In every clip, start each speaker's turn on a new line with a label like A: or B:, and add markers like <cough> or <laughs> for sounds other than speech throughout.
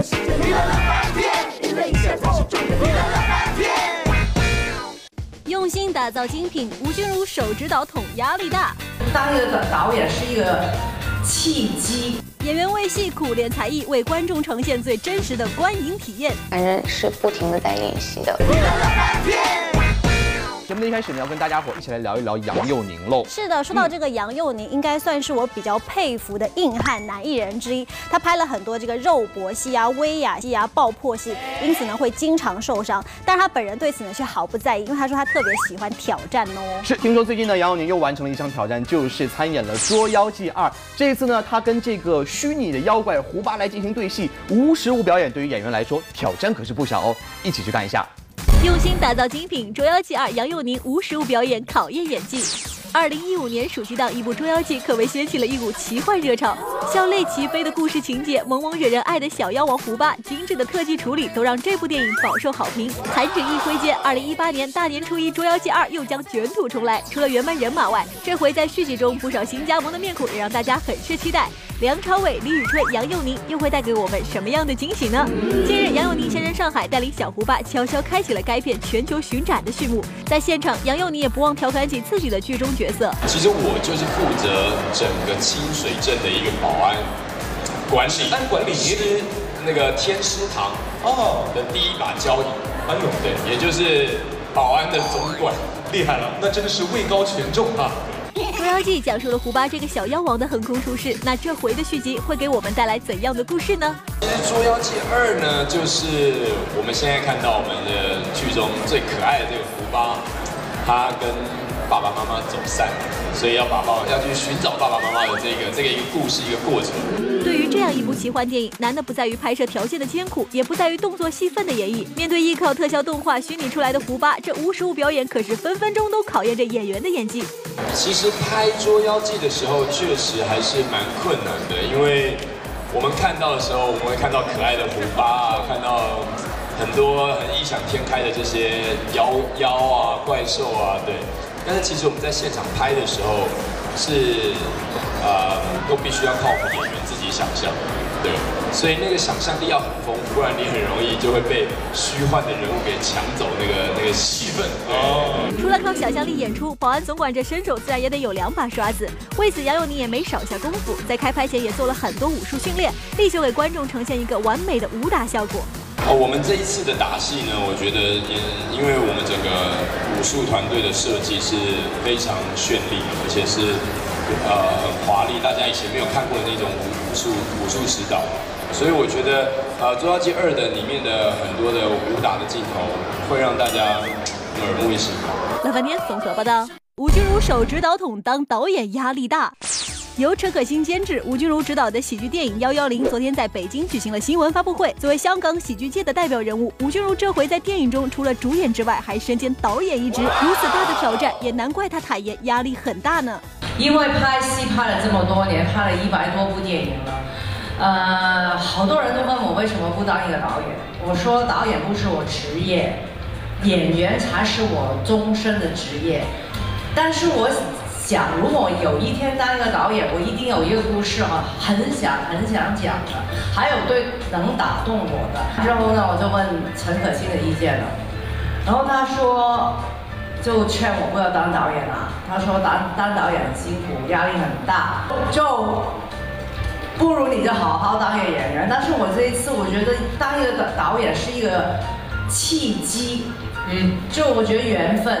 A: 的世界娱乐了半天，娱乐一下才是重点，娱乐了半天。
B: 用心打造精品，吴君如手指导筒压力大。
C: 当一个导演是一个契机。
B: 演员为戏苦练才艺，为观众呈现最真实的观影体验。
D: 反正是不停的在练习的。
E: 节目的一开始呢，要跟大家伙一起来聊一聊杨佑宁喽。
B: 是的，说到这个杨佑宁，应该算是我比较佩服的硬汉男艺人之一。他拍了很多这个肉搏戏啊、威亚戏啊、爆破戏，因此呢会经常受伤。但是他本人对此呢却毫不在意，因为他说他特别喜欢挑战哦。
E: 是，听说最近呢，杨佑宁又完成了一项挑战，就是参演了《捉妖记二》。这一次呢，他跟这个虚拟的妖怪胡巴来进行对戏，无实物表演，对于演员来说挑战可是不小哦。一起去看一下。
B: 用心打造精品《捉妖记二》，杨佑宁无实物表演考验演技。二零一五年暑期档，一部《捉妖记》可谓掀起了一股奇幻热潮，笑泪齐飞的故事情节，萌萌惹人爱的小妖王胡巴，精致的特技处理，都让这部电影饱受好评。弹指一挥间，二零一八年大年初一，《捉妖记二》又将卷土重来，除了原班人马外，这回在续集中不少新加盟的面孔也让大家很是期待。梁朝伟、李宇春、杨佑宁又会带给我们什么样的惊喜呢？近日，杨佑宁现身上海，带领小胡巴悄悄开启了该片全球巡展的序幕。在现场，杨佑宁也不忘调侃起自己的剧中角色。
F: 其实我就是负责整个清水镇的一个保安管理，安管理师那个天师堂哦的第一把交椅。哎呦，对，也就是保安的总管，
G: 厉害了，那真的是位高权重啊。
B: 《捉妖记》讲述了胡巴这个小妖王的横空出世，那这回的续集会给我们带来怎样的故事呢？
F: 其实《捉妖记二》呢，就是我们现在看到我们的剧中最可爱的这个胡巴，他跟爸爸妈妈走散，所以要爸爸要去寻找爸爸妈妈的这个这个一个故事一个过程。
B: 对于这样一部奇幻电影，难的不在于拍摄条件的艰苦，也不在于动作戏份的演绎。面对依靠特效动画虚拟出来的胡巴，这无实物表演可是分分钟都考验着演员的演技。
F: 其实拍《捉妖记》的时候，确实还是蛮困难的，因为我们看到的时候，我们会看到可爱的胡巴啊，看到很多很异想天开的这些妖妖啊、怪兽啊，对。但是其实我们在现场拍的时候，是呃都必须要靠我们演员己想象，对，所以那个想象力要很丰富，不然你很容易就会被虚幻的人物给抢走那个那个戏份。哦。
B: 除了靠想象力演出，保安总管这身手自然也得有两把刷子。为此，杨佑宁也没少下功夫，在开拍前也做了很多武术训练，力求给观众呈现一个完美的武打效果。
F: 哦，我们这一次的打戏呢，我觉得也因为我们整个武术团队的设计是非常绚丽，而且是呃很华丽，大家以前没有看过的那种武武术指导，所以我觉得呃《捉妖记二》的里面的很多的武打的镜头会让大家耳目一新。
B: 乐翻天综合报道，吴君如手指导筒当导演压力大。由陈可辛监制、吴君如执导的喜剧电影《幺幺零》昨天在北京举行了新闻发布会。作为香港喜剧界的代表人物，吴君如这回在电影中除了主演之外，还身兼导演一职。如此大的挑战，也难怪他坦言压力很大呢。
C: 因为拍戏拍了这么多年，拍了一百多部电影了，呃，好多人都问我为什么不当一个导演。我说导演不是我职业，演员才是我终身的职业。但是我。想，如果有一天当一个导演，我一定有一个故事哈，很想很想讲的，还有对能打动我的。之后呢，我就问陈可辛的意见了，然后他说，就劝我不要当导演了。他说当当导演很辛苦，压力很大，就不如你就好好当一个演员。但是我这一次，我觉得当一个导演是一个契机，嗯，就我觉得缘分。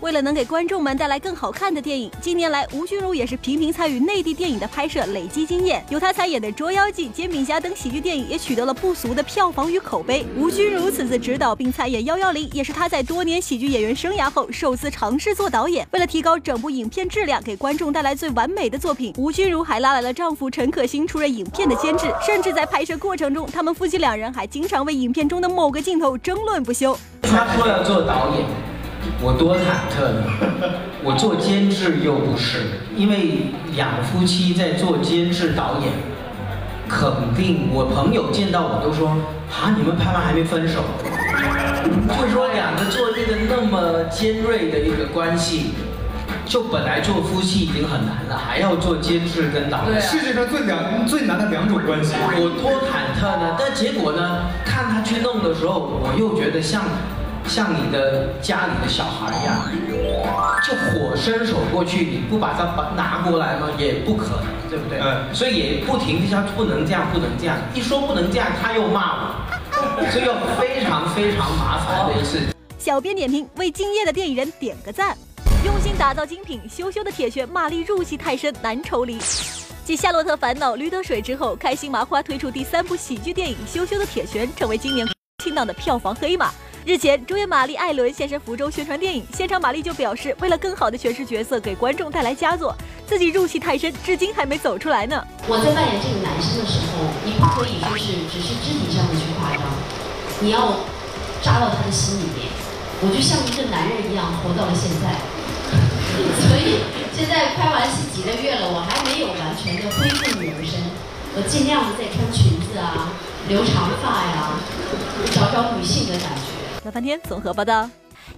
B: 为了能给观众们带来更好看的电影，近年来吴君如也是频频参与内地电影的拍摄，累积经验。由他参演的《捉妖记》《煎饼侠》等喜剧电影也取得了不俗的票房与口碑。吴君如此次执导并参演《幺幺零》，也是他在多年喜剧演员生涯后首次尝试做导演。为了提高整部影片质量，给观众带来最完美的作品，吴君如还拉来了丈夫陈可辛出任影片的监制，甚至在拍摄过程中，他们夫妻两人还经常为影片中的某个镜头争论不休。
H: 他说要做导演。我多忐忑呢！<laughs> 我做监制又不是，因为两夫妻在做监制导演，肯定我朋友见到我都说啊，你们拍完还没分手？<laughs> 就说两个做一个那么尖锐的一个关系，就本来做夫妻已经很难了，还要做监制跟导演。
G: 世界上最两最难的两种关系。
H: 我多忐忑呢，但结果呢，看他去弄的时候，我又觉得像像你的家里的小孩一样，就火伸手过去，你不把它把拿过来吗？也不可能，对不对？
G: 嗯
H: 所以也不停地说不能这样，不能这样。一说不能这样，他又骂我，<laughs> 所以又非常非常麻烦的一次。
B: 小编点评：为敬业的电影人点个赞。用心打造精品，羞羞的铁拳马丽入戏太深，难抽离。继《夏洛特烦恼》《驴得水》之后，开心麻花推出第三部喜剧电影《羞羞的铁拳》，成为今年清档的票房黑马。日前，主演玛丽·艾伦现身福州宣传电影，现场玛丽就表示，为了更好的诠释角色，给观众带来佳作，自己入戏太深，至今还没走出来呢。
I: 我在扮演这个男生的时候，你不可以就是只是肢体上的去夸张，你要扎到他的心里面。我就像一个男人一样活到了现在，<laughs> 所以现在拍完戏几个月了，我还没有完全的恢复女儿身，我尽量的在穿裙子啊，留长发呀，找找女性的感觉。
B: 乐翻天综合报道。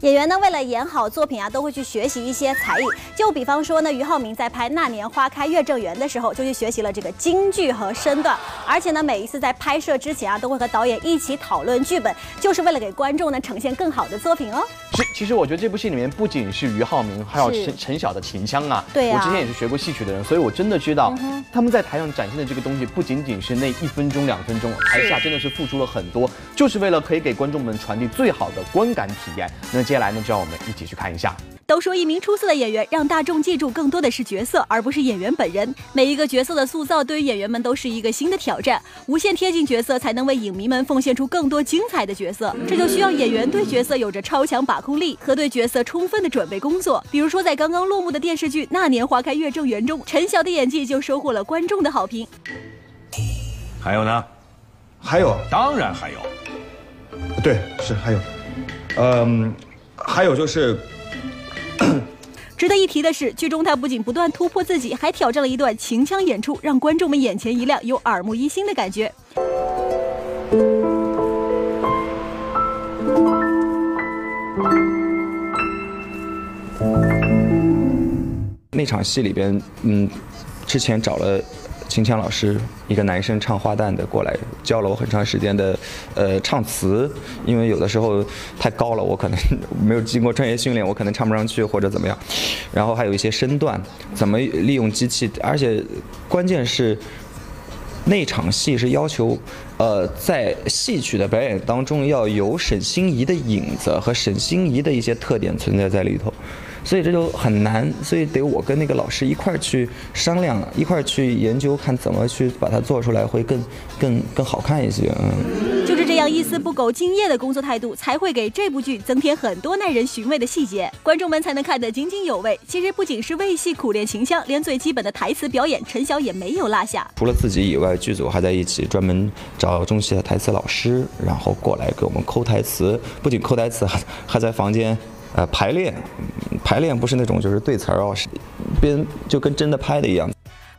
J: 演员呢，为了演好作品啊，都会去学习一些才艺。就比方说呢，俞灏明在拍《那年花开月正圆》的时候，就去学习了这个京剧和身段。而且呢，每一次在拍摄之前啊，都会和导演一起讨论剧本，就是为了给观众呢呈现更好的作品哦。
E: 是，其实我觉得这部戏里面不仅是俞灏明，还有陈陈晓的秦腔啊。
J: 对啊
E: 我之前也是学过戏曲的人，所以我真的知道
J: 嗯
E: 他们在台上展现的这个东西，不仅仅是那一分钟两分钟，台下真的是付出了很多，就是为了可以给观众们传递最好的观感体验。那接下来呢，就让我们一起去看一下。
B: 都说一名出色的演员让大众记住更多的是角色，而不是演员本人。每一个角色的塑造对于演员们都是一个新的挑战，无限贴近角色，才能为影迷们奉献出更多精彩的角色。这就需要演员对角色有着超强把控力和对角色充分的准备工作。比如说，在刚刚落幕的电视剧《那年花开月正圆》中，陈晓的演技就收获了观众的好评。
K: 还有呢？
L: 还有，
K: 当然还有。
L: 对，是还有，嗯，还有就是，
B: 值得一提的是，剧中他不仅不断突破自己，还挑战了一段秦腔演出，让观众们眼前一亮，有耳目一新的感觉。
M: 那场戏里边，嗯，之前找了秦腔老师，一个男生唱花旦的过来，教了我很长时间的，呃，唱词，因为有的时候太高了，我可能没有经过专业训练，我可能唱不上去或者怎么样。然后还有一些身段，怎么利用机器，而且关键是。那场戏是要求，呃，在戏曲的表演当中要有沈心怡的影子和沈心怡的一些特点存在在里头，所以这就很难，所以得我跟那个老师一块儿去商量，一块儿去研究，看怎么去把它做出来会更更更好看一些，嗯。
B: 样一丝不苟、敬业的工作态度，才会给这部剧增添很多耐人寻味的细节，观众们才能看得津津有味。其实不仅是为戏苦练秦腔，连最基本的台词表演，陈晓也没有落下。
M: 除了自己以外，剧组还在一起专门找中戏的台词老师，然后过来给我们抠台词。不仅抠台词，还还在房间呃排练。排练不是那种就是对词儿哦，是边就跟真的拍的一样。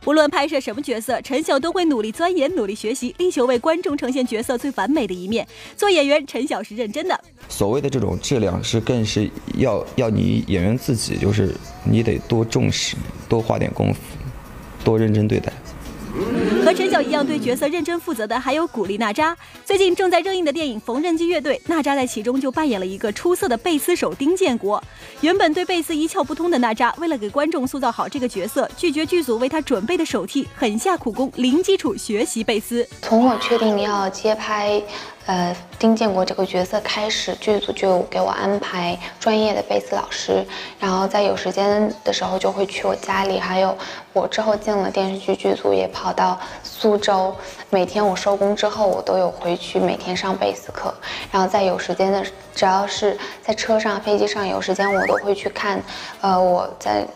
B: 无论拍摄什么角色，陈晓都会努力钻研、努力学习，力求为观众呈现角色最完美的一面。做演员，陈晓是认真的。
M: 所谓的这种质量，是更是要要你演员自己，就是你得多重视，多花点功夫，多认真对待。
B: 和陈晓一样对角色认真负责的还有古力娜扎。最近正在热映的电影《缝纫机乐队》，娜扎在其中就扮演了一个出色的贝斯手丁建国。原本对贝斯一窍不通的娜扎，为了给观众塑造好这个角色，拒绝剧组为他准备的手替，狠下苦功，零基础学习贝斯。
D: 从我确定要接拍，呃，丁建国这个角色开始，剧组就给我安排专业的贝斯老师，然后在有时间的时候就会去我家里，还有我之后进了电视剧剧组，也跑到苏州，每天我收工之后，我都有回去每天上贝斯课，然后在有时间的，只要是在车上、飞机上有时间，我都会去看，呃，我在。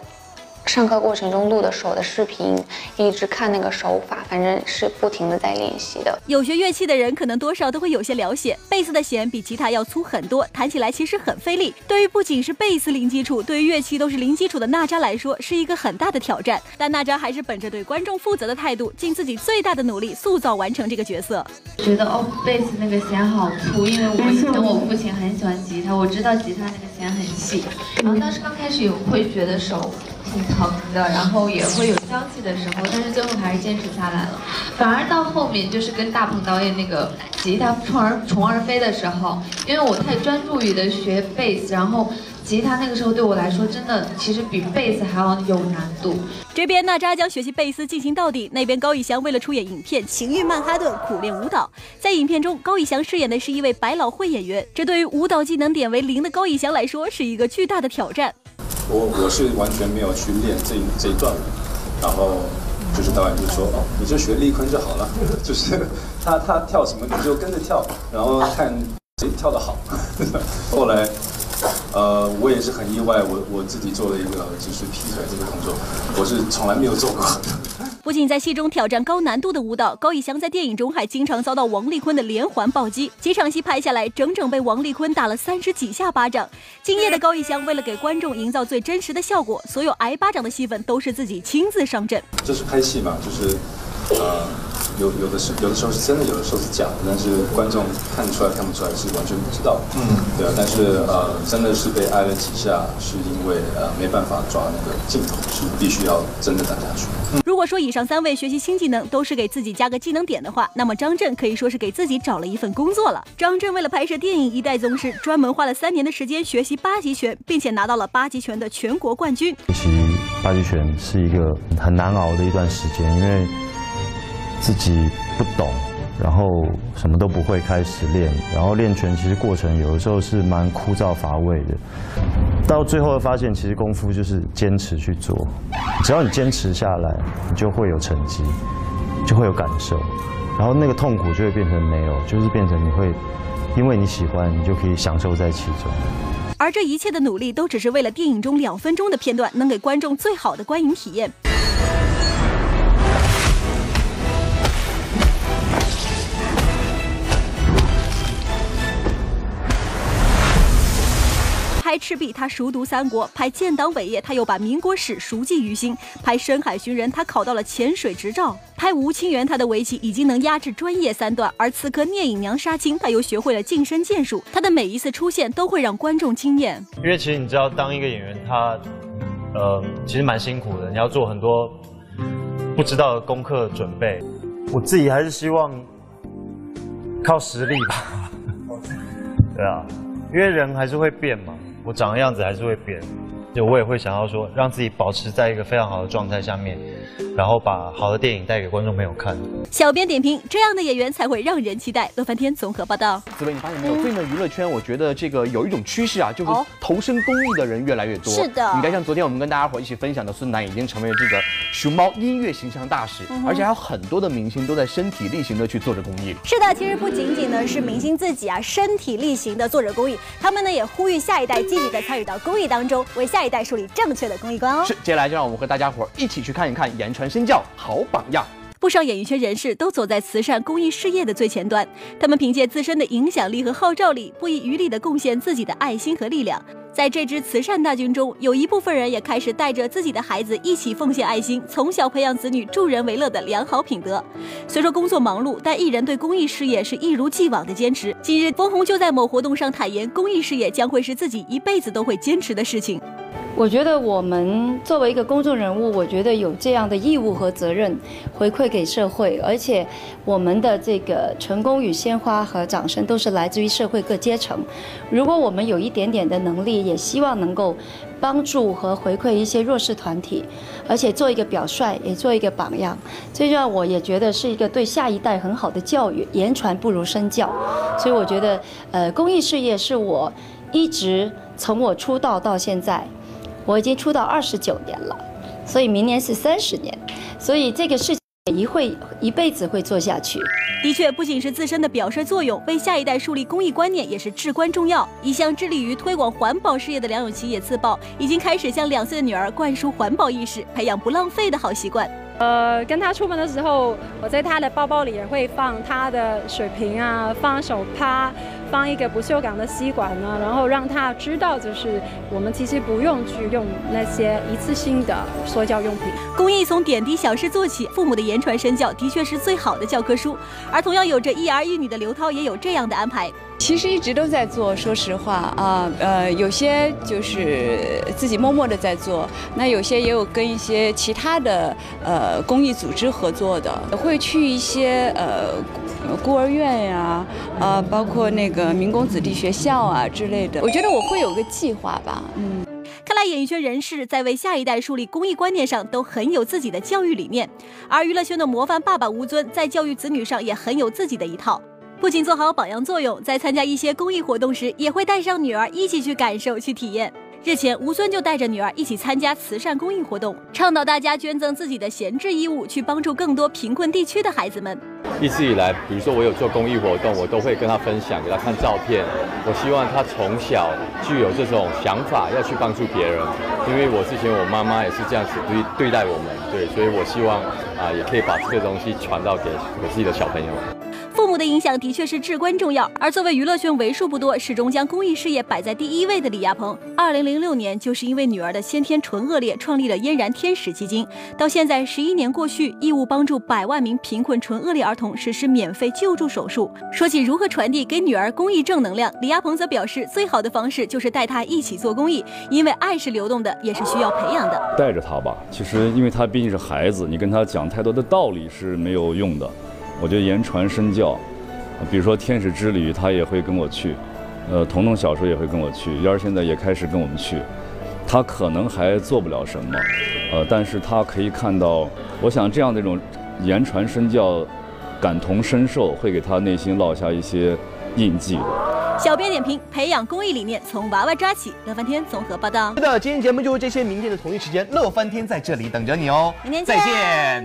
D: 上课过程中录的手的视频，一直看那个手法，反正是不停的在练习的。
B: 有学乐器的人可能多少都会有些了解，贝斯的弦比吉他要粗很多，弹起来其实很费力。对于不仅是贝斯零基础，对于乐器都是零基础的娜扎来说，是一个很大的挑战。但娜扎还是本着对观众负责的态度，尽自己最大的努力塑造完成这个角色。
N: 觉得哦，贝斯那个弦好粗，因为我以前我父亲很喜欢吉他，我知道吉他那个弦很细。然后当时刚开始有会觉得手挺疼的，然后也会有消气的时候，但是最后还是坚持下来了。反而到后面就是跟大鹏导演那个吉他虫儿虫儿飞的时候，因为我太专注于的学贝斯，然后。吉他那个时候对我来说，真的其实比贝斯还要有难度。
B: 这边娜扎将学习贝斯进行到底，那边高以翔为了出演影片《情欲曼哈顿》苦练舞蹈。在影片中，高以翔饰演的是一位百老汇演员，这对于舞蹈技能点为零的高以翔来说是一个巨大的挑战。
O: 我我是完全没有去练这这一段，然后就是导演就说哦，你就学丽坤就好了，<laughs> 就是他他跳什么你就跟着跳，然后看谁跳得好。<laughs> 后来。呃，我也是很意外，我我自己做了一个就是劈腿这个动作，我是从来没有做过。
B: 不仅在戏中挑战高难度的舞蹈，高以翔在电影中还经常遭到王丽坤的连环暴击，几场戏拍下来，整整被王丽坤打了三十几下巴掌。敬业的 <laughs> 高以翔为了给观众营造最真实的效果，所有挨巴掌的戏份都是自己亲自上阵。
O: 这是拍戏嘛，就是呃。有有的是有的时候是真的，有的时候是假的，但是观众看得出来看不出来是完全不知道。嗯，对啊，但是呃，真的是被挨了几下，是因为呃没办法抓那个镜头，是必须要真的打下去。
B: 如果说以上三位学习新技能都是给自己加个技能点的话，那么张震可以说是给自己找了一份工作了。张震为了拍摄电影《一代宗师》，专门花了三年的时间学习八极拳，并且拿到了八极拳的全国冠军。
P: 学习八极拳是一个很难熬的一段时间，因为。自己不懂，然后什么都不会开始练，然后练拳其实过程有的时候是蛮枯燥乏味的，到最后发现其实功夫就是坚持去做，只要你坚持下来，你就会有成绩，就会有感受，然后那个痛苦就会变成没有，就是变成你会因为你喜欢，你就可以享受在其中。
B: 而这一切的努力都只是为了电影中两分钟的片段能给观众最好的观影体验。赤壁，他熟读三国；拍建党伟业，他又把民国史熟记于心；拍深海寻人，他考到了潜水执照；拍吴清源，他的围棋已经能压制专业三段；而刺客聂隐娘杀青，他又学会了近身剑术。他的每一次出现都会让观众惊艳。
P: 因为其实你知道，当一个演员，他呃其实蛮辛苦的，你要做很多不知道的功课准备。我自己还是希望靠实力吧。<laughs> <laughs> 对啊，因为人还是会变嘛。我长的样子还是会变，就我也会想要说，让自己保持在一个非常好的状态下面。然后把好的电影带给观众朋友看。
B: 小编点评：这样的演员才会让人期待。乐翻天综合报道。
E: 紫薇，你发现没有？最近的娱乐圈，我觉得这个有一种趋势啊，就是投身公益的人越来越多。
J: 是的。
E: 你看，像昨天我们跟大家伙一起分享的孙楠，已经成为了这个熊猫音乐形象大使，而且还有很多的明星都在身体力行的去做着公益。
J: 是的，其实不仅仅呢是明星自己啊，身体力行的做着公益，他们呢也呼吁下一代积极的参与到公益当中，为下代代树立正确的公益观哦。
E: 接下来就让我们和大家伙一起去看一看言传身教好。榜样，
B: 不少演艺圈人士都走在慈善公益事业的最前端。他们凭借自身的影响力和号召力，不遗余力地贡献自己的爱心和力量。在这支慈善大军中，有一部分人也开始带着自己的孩子一起奉献爱心，从小培养子女助人为乐的良好品德。虽说工作忙碌，但艺人对公益事业是一如既往的坚持。近日，冯红就在某活动上坦言，公益事业将会是自己一辈子都会坚持的事情。
Q: 我觉得我们作为一个公众人物，我觉得有这样的义务和责任回馈给社会，而且我们的这个成功与鲜花和掌声都是来自于社会各阶层。如果我们有一点点的能力，也希望能够帮助和回馈一些弱势团体，而且做一个表率，也做一个榜样。这让我也觉得是一个对下一代很好的教育。言传不如身教，所以我觉得，呃，公益事业是我一直从我出道到现在。我已经出道二十九年了，所以明年是三十年，所以这个事情一会一辈子会做下去。
B: 的确，不仅是自身的表率作用，为下一代树立公益观念也是至关重要。一向致力于推广环保事业的梁咏琪也自曝，已经开始向两岁的女儿灌输环保意识，培养不浪费的好习惯。
R: 呃，跟他出门的时候，我在他的包包里也会放他的水瓶啊，放手帕，放一个不锈钢的吸管呢，然后让他知道，就是我们其实不用去用那些一次性的塑胶用品。
B: 公益从点滴小事做起，父母的言传身教的确是最好的教科书。而同样有着一儿一女的刘涛也有这样的安排。
S: 其实一直都在做，说实话啊，呃，有些就是自己默默的在做，那有些也有跟一些其他的呃公益组织合作的，会去一些呃孤儿院呀，啊，包括那个民工子弟学校啊之类的。我觉得我会有个计划吧，嗯。
B: 看来演艺圈人士在为下一代树立公益观念上都很有自己的教育理念，而娱乐圈的模范爸爸吴尊在教育子女上也很有自己的一套。不仅做好榜样作用，在参加一些公益活动时，也会带上女儿一起去感受、去体验。日前，吴尊就带着女儿一起参加慈善公益活动，倡导大家捐赠自己的闲置衣物，去帮助更多贫困地区的孩子们。
T: 一直以来，比如说我有做公益活动，我都会跟他分享，给他看照片。我希望他从小具有这种想法，要去帮助别人。因为我之前我妈妈也是这样子对对待我们，对，所以我希望啊，也可以把这个东西传到给我自己的小朋友。
B: 父母的影响的确是至关重要，而作为娱乐圈为数不多始终将公益事业摆在第一位的李亚鹏，二零零六年就是因为女儿的先天唇腭裂，创立了嫣然天使基金，到现在十一年过去，义务帮助百万名贫困唇腭裂儿童实施免费救助手术。说起如何传递给女儿公益正能量，李亚鹏则表示，最好的方式就是带她一起做公益，因为爱是流动的，也是需要培养的。
U: 带着她吧，其实因为她毕竟是孩子，你跟她讲太多的道理是没有用的。我觉得言传身教，比如说天使之旅，他也会跟我去，呃，彤彤小时候也会跟我去，燕儿现在也开始跟我们去，他可能还做不了什么，呃，但是他可以看到，我想这样的一种言传身教，感同身受，会给他内心烙下一些印记的。
B: 小编点评：培养公益理念从娃娃抓起。乐翻天综合报道。
E: 是的，今天节目就是这些，明天的同一时间，乐翻天在这里等着你哦。
B: 明天见
E: 再见。